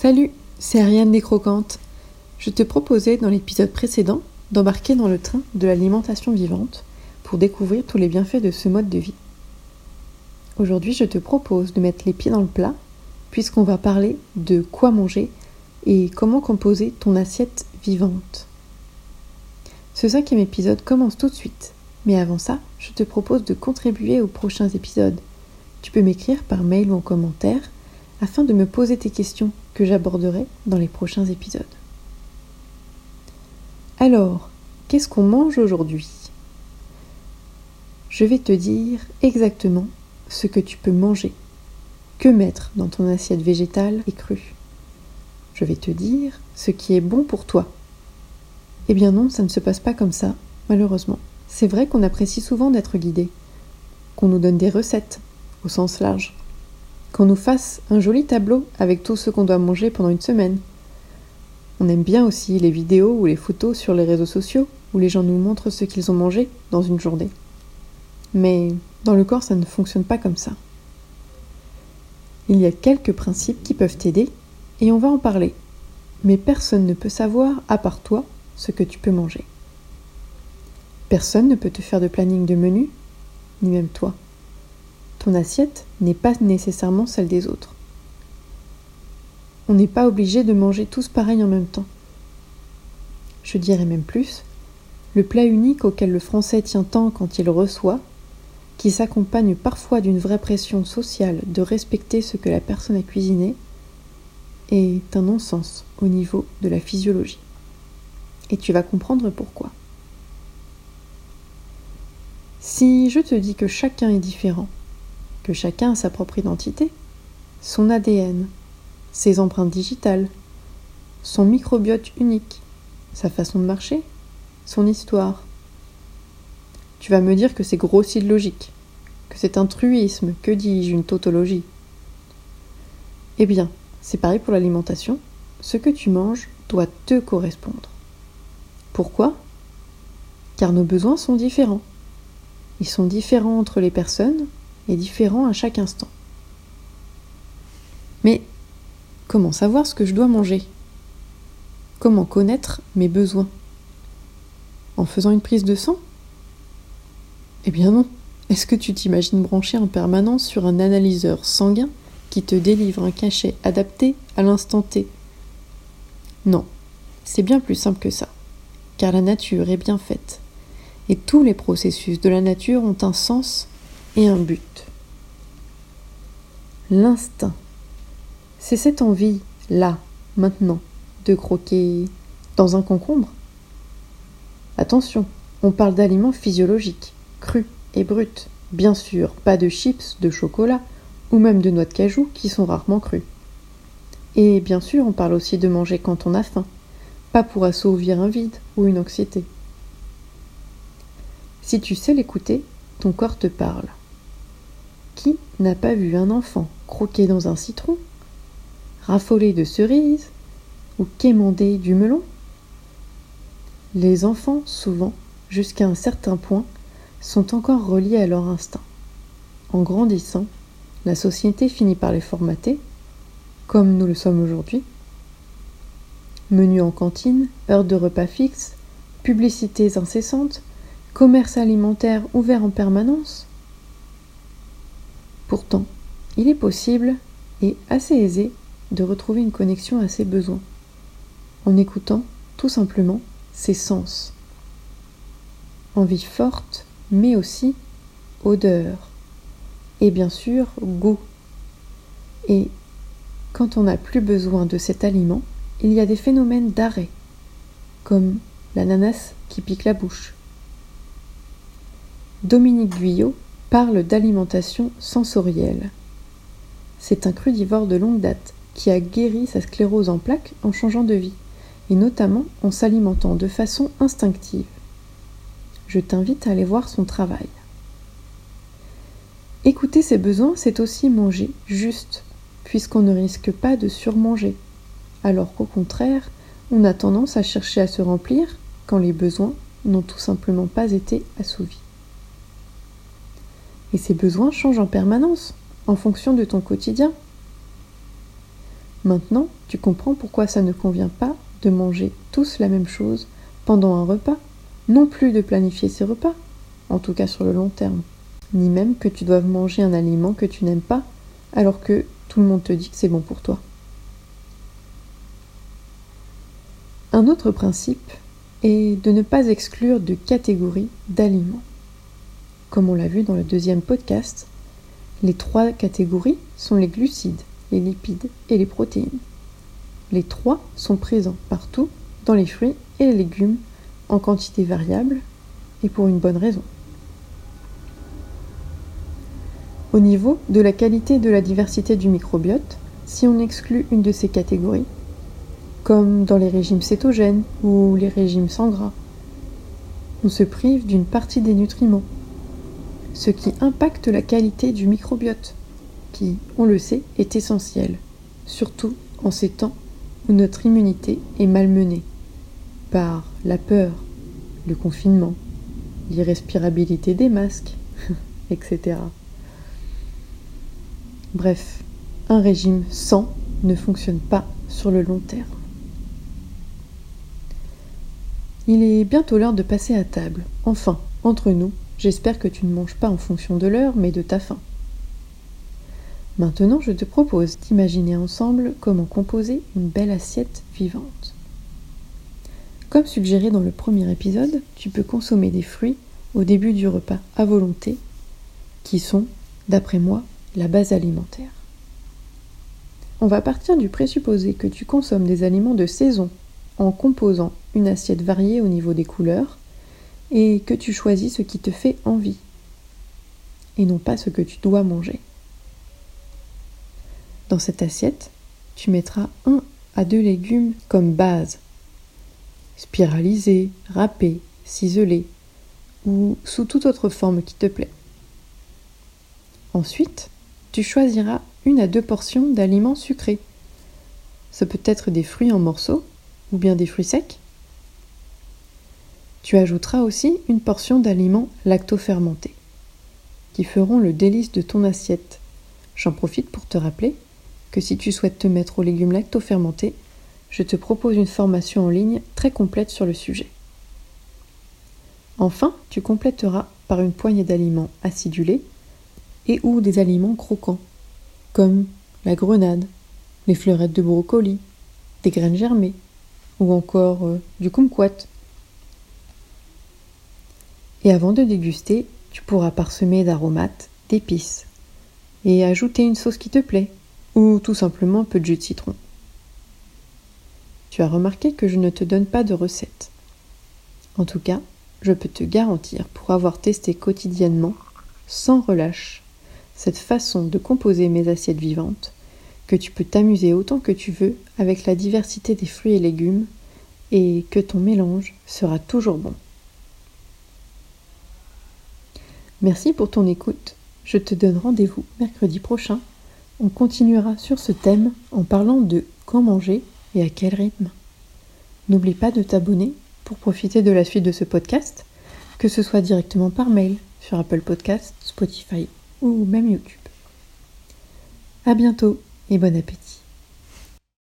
Salut, c'est Ariane des Croquantes. Je te proposais dans l'épisode précédent d'embarquer dans le train de l'alimentation vivante pour découvrir tous les bienfaits de ce mode de vie. Aujourd'hui, je te propose de mettre les pieds dans le plat puisqu'on va parler de quoi manger et comment composer ton assiette vivante. Ce cinquième épisode commence tout de suite, mais avant ça, je te propose de contribuer aux prochains épisodes. Tu peux m'écrire par mail ou en commentaire afin de me poser tes questions que j'aborderai dans les prochains épisodes. Alors, qu'est-ce qu'on mange aujourd'hui? Je vais te dire exactement ce que tu peux manger, que mettre dans ton assiette végétale et crue. Je vais te dire ce qui est bon pour toi. Eh bien non, ça ne se passe pas comme ça, malheureusement. C'est vrai qu'on apprécie souvent d'être guidé, qu'on nous donne des recettes, au sens large qu'on nous fasse un joli tableau avec tout ce qu'on doit manger pendant une semaine. On aime bien aussi les vidéos ou les photos sur les réseaux sociaux où les gens nous montrent ce qu'ils ont mangé dans une journée. Mais dans le corps, ça ne fonctionne pas comme ça. Il y a quelques principes qui peuvent t'aider et on va en parler. Mais personne ne peut savoir, à part toi, ce que tu peux manger. Personne ne peut te faire de planning de menu, ni même toi ton assiette n'est pas nécessairement celle des autres. On n'est pas obligé de manger tous pareil en même temps. Je dirais même plus, le plat unique auquel le français tient tant quand il reçoit, qui s'accompagne parfois d'une vraie pression sociale de respecter ce que la personne a cuisiné, est un non-sens au niveau de la physiologie. Et tu vas comprendre pourquoi. Si je te dis que chacun est différent, que chacun a sa propre identité, son ADN, ses empreintes digitales, son microbiote unique, sa façon de marcher, son histoire. Tu vas me dire que c'est grossi de logique, que c'est un truisme, que dis-je, une tautologie. Eh bien, c'est pareil pour l'alimentation, ce que tu manges doit te correspondre. Pourquoi? Car nos besoins sont différents. Ils sont différents entre les personnes, est différent à chaque instant. Mais comment savoir ce que je dois manger? Comment connaître mes besoins? En faisant une prise de sang? Eh bien non. Est-ce que tu t'imagines brancher en permanence sur un analyseur sanguin qui te délivre un cachet adapté à l'instant T? Non, c'est bien plus simple que ça, car la nature est bien faite, et tous les processus de la nature ont un sens et un but. L'instinct. C'est cette envie, là, maintenant, de croquer dans un concombre. Attention, on parle d'aliments physiologiques, crus et bruts. Bien sûr, pas de chips, de chocolat ou même de noix de cajou qui sont rarement crus. Et bien sûr, on parle aussi de manger quand on a faim, pas pour assouvir un vide ou une anxiété. Si tu sais l'écouter, ton corps te parle. Qui n'a pas vu un enfant croquer dans un citron, raffoler de cerises ou quémander du melon? Les enfants, souvent, jusqu'à un certain point, sont encore reliés à leur instinct. En grandissant, la société finit par les formater, comme nous le sommes aujourd'hui. Menus en cantine, heures de repas fixes, publicités incessantes, commerce alimentaire ouvert en permanence, Pourtant, il est possible et assez aisé de retrouver une connexion à ses besoins, en écoutant tout simplement ses sens. Envie forte, mais aussi odeur, et bien sûr goût. Et quand on n'a plus besoin de cet aliment, il y a des phénomènes d'arrêt, comme l'ananas qui pique la bouche. Dominique Guyot parle d'alimentation sensorielle. C'est un crudivore de longue date qui a guéri sa sclérose en plaques en changeant de vie, et notamment en s'alimentant de façon instinctive. Je t'invite à aller voir son travail. Écouter ses besoins, c'est aussi manger juste, puisqu'on ne risque pas de surmanger, alors qu'au contraire, on a tendance à chercher à se remplir quand les besoins n'ont tout simplement pas été assouvis. Et ces besoins changent en permanence, en fonction de ton quotidien. Maintenant, tu comprends pourquoi ça ne convient pas de manger tous la même chose pendant un repas, non plus de planifier ses repas, en tout cas sur le long terme, ni même que tu doives manger un aliment que tu n'aimes pas alors que tout le monde te dit que c'est bon pour toi. Un autre principe est de ne pas exclure de catégories d'aliments. Comme on l'a vu dans le deuxième podcast, les trois catégories sont les glucides, les lipides et les protéines. Les trois sont présents partout dans les fruits et les légumes en quantité variable et pour une bonne raison. Au niveau de la qualité et de la diversité du microbiote, si on exclut une de ces catégories, comme dans les régimes cétogènes ou les régimes sans gras, on se prive d'une partie des nutriments, ce qui impacte la qualité du microbiote, qui, on le sait, est essentiel, surtout en ces temps où notre immunité est malmenée par la peur, le confinement, l'irrespirabilité des masques, etc. Bref, un régime sans ne fonctionne pas sur le long terme. Il est bientôt l'heure de passer à table. Enfin, entre nous, j'espère que tu ne manges pas en fonction de l'heure, mais de ta faim. Maintenant, je te propose d'imaginer ensemble comment composer une belle assiette vivante. Comme suggéré dans le premier épisode, tu peux consommer des fruits au début du repas à volonté, qui sont, d'après moi, la base alimentaire. On va partir du présupposé que tu consommes des aliments de saison en composant une assiette variée au niveau des couleurs et que tu choisis ce qui te fait envie et non pas ce que tu dois manger. Dans cette assiette, tu mettras un à deux légumes comme base, spiralisés, râpés, ciselés ou sous toute autre forme qui te plaît. Ensuite, tu choisiras une à deux portions d'aliments sucrés. Ce peut être des fruits en morceaux ou bien des fruits secs. Tu ajouteras aussi une portion d'aliments lactofermentés qui feront le délice de ton assiette. J'en profite pour te rappeler que si tu souhaites te mettre aux légumes lactofermentés, je te propose une formation en ligne très complète sur le sujet. Enfin, tu compléteras par une poignée d'aliments acidulés et ou des aliments croquants, comme la grenade, les fleurettes de brocoli, des graines germées, ou encore euh, du kumquat. Et avant de déguster, tu pourras parsemer d'aromates, d'épices, et ajouter une sauce qui te plaît, ou tout simplement un peu de jus de citron. Tu as remarqué que je ne te donne pas de recette. En tout cas, je peux te garantir, pour avoir testé quotidiennement, sans relâche, cette façon de composer mes assiettes vivantes, que tu peux t'amuser autant que tu veux avec la diversité des fruits et légumes, et que ton mélange sera toujours bon. Merci pour ton écoute. Je te donne rendez-vous mercredi prochain. On continuera sur ce thème en parlant de quand manger et à quel rythme. N'oublie pas de t'abonner pour profiter de la suite de ce podcast, que ce soit directement par mail sur Apple Podcasts, Spotify ou même YouTube. À bientôt et bon appétit.